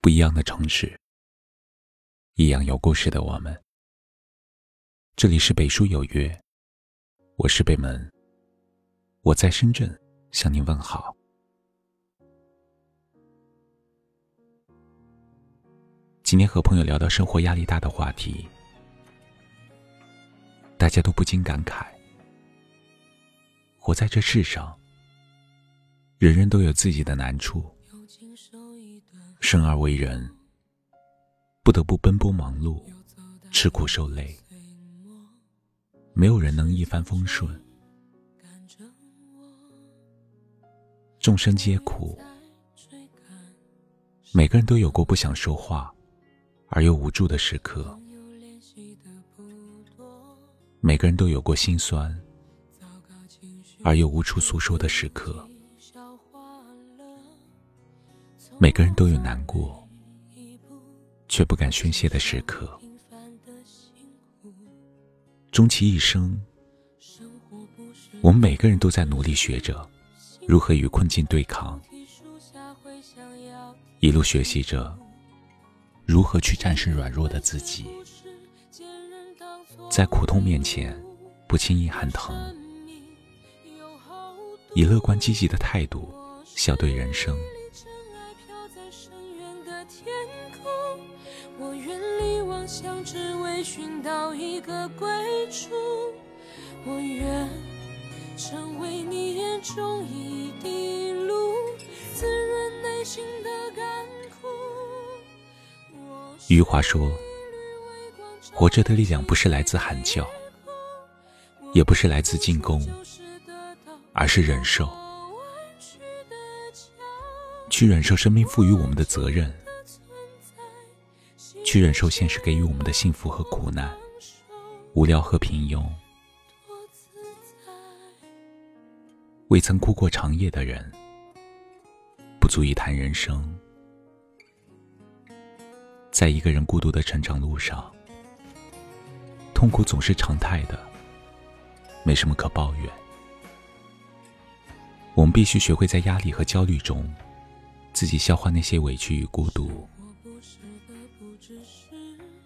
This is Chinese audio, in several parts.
不一样的城市，一样有故事的我们。这里是北书有约，我是北门，我在深圳向您问好。今天和朋友聊到生活压力大的话题，大家都不禁感慨：活在这世上。人人都有自己的难处，生而为人，不得不奔波忙碌，吃苦受累。没有人能一帆风顺，众生皆苦。每个人都有过不想说话而又无助的时刻，每个人都有过心酸而又无处诉说的时刻。每个人都有难过，却不敢宣泄的时刻。终其一生，我们每个人都在努力学着如何与困境对抗，一路学习着如何去战胜软弱的自己，在苦痛面前不轻易喊疼，以乐观积极的态度笑对人生。寻到一个归处，我愿成为你眼中一滴露，滋润内心的干枯。余华说：“活着的力量不是来自喊叫，也不是来自进攻，而是忍受，去忍受生命赋予我们的责任。”去忍受现实给予我们的幸福和苦难，无聊和平庸。未曾哭过长夜的人，不足以谈人生。在一个人孤独的成长路上，痛苦总是常态的，没什么可抱怨。我们必须学会在压力和焦虑中，自己消化那些委屈与孤独。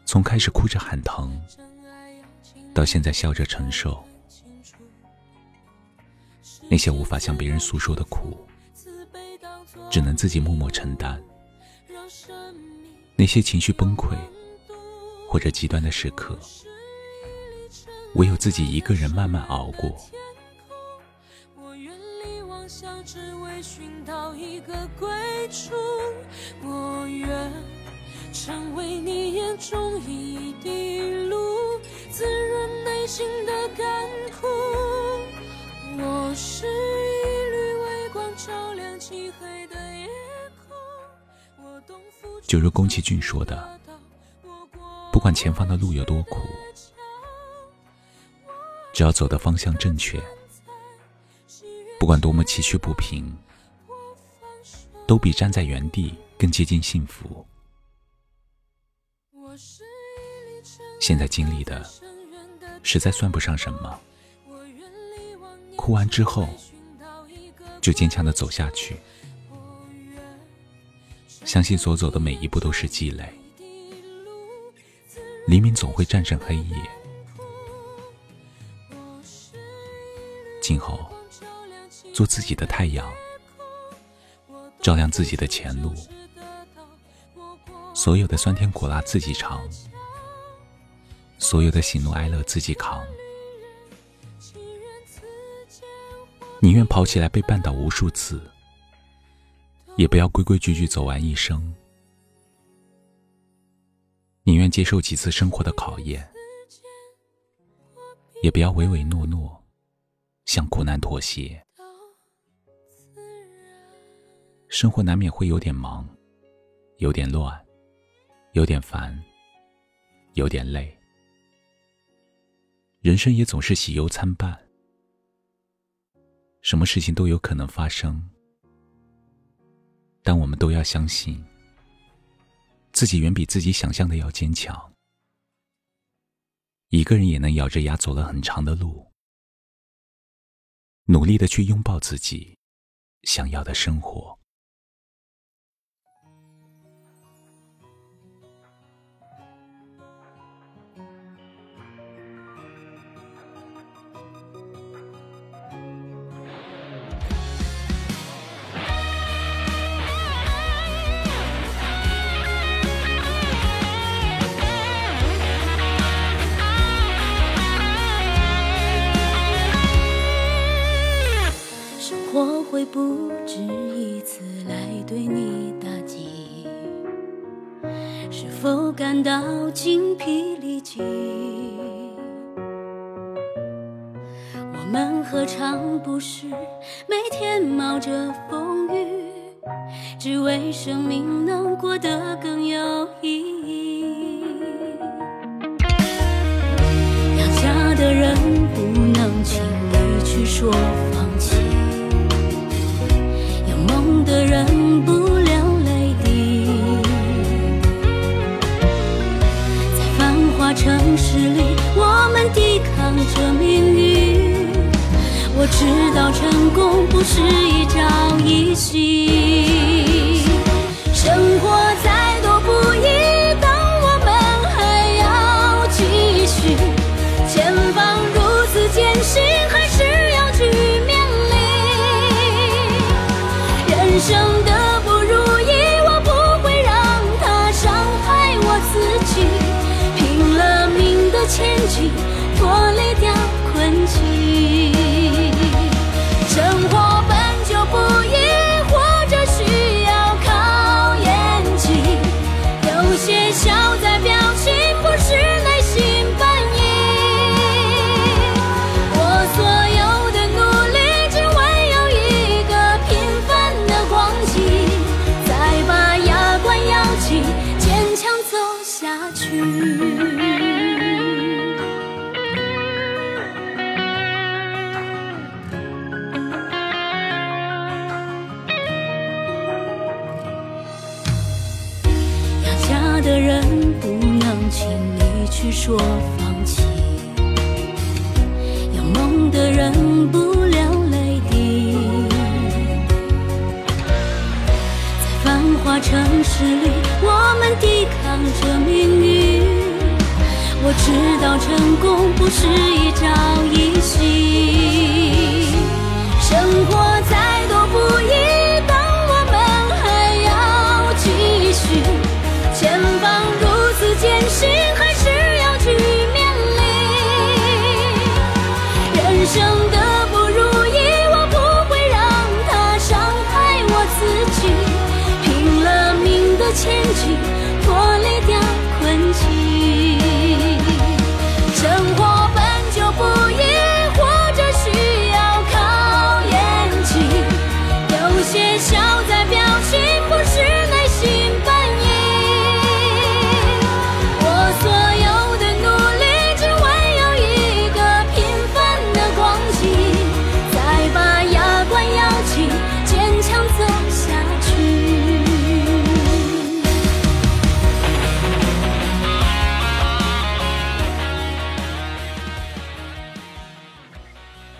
从开始哭着喊疼，到现在笑着承受，那些无法向别人诉说的苦，只能自己默默承担；那些情绪崩溃或者极端的时刻，唯有自己一个人慢慢熬过。我愿。成为你眼中一滴露，滋润内心的干枯。我是一缕微光，照亮漆黑的夜空。我懂就如宫崎骏说的，不管前方的路有多苦，只要走的方向正确，不管多么崎岖不平，都比站在原地更接近幸福。现在经历的，实在算不上什么。哭完之后，就坚强的走下去。相信所走的每一步都是积累。黎明总会战胜黑夜。今后，做自己的太阳，照亮自己的前路。所有的酸甜苦辣自己尝。所有的喜怒哀乐自己扛，宁愿跑起来被绊倒无数次，也不要规规矩矩走完一生；宁愿接受几次生活的考验，也不要唯唯诺诺，向苦难妥协。生活难免会有点忙，有点乱，有点烦，有点累。人生也总是喜忧参半，什么事情都有可能发生，但我们都要相信，自己远比自己想象的要坚强。一个人也能咬着牙走了很长的路，努力的去拥抱自己想要的生活。不止一次来对你打击，是否感到精疲力尽？我们何尝不是每天冒着风雨，只为生命能过得更有意义。养家的人不能轻易去说。忍不了泪滴，在繁华。城市里，我们抵抗着命运。我知道成功不是一朝一夕，生活再多不易，但我们还要继续。的人不能轻易去说放弃，有梦的人不流泪滴。在繁华城市里，我们抵抗着命运。我知道成功不是一朝一夕，生活再多不易，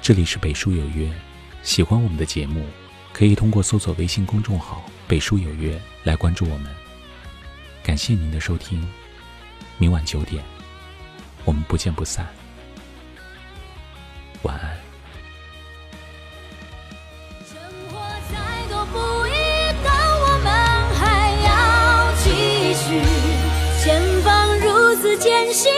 这里是北书有约，喜欢我们的节目，可以通过搜索微信公众号“北书有约”来关注我们。感谢您的收听，明晚九点，我们不见不散。晚安。生活再多不易，但我们还要继续。前方如此艰辛，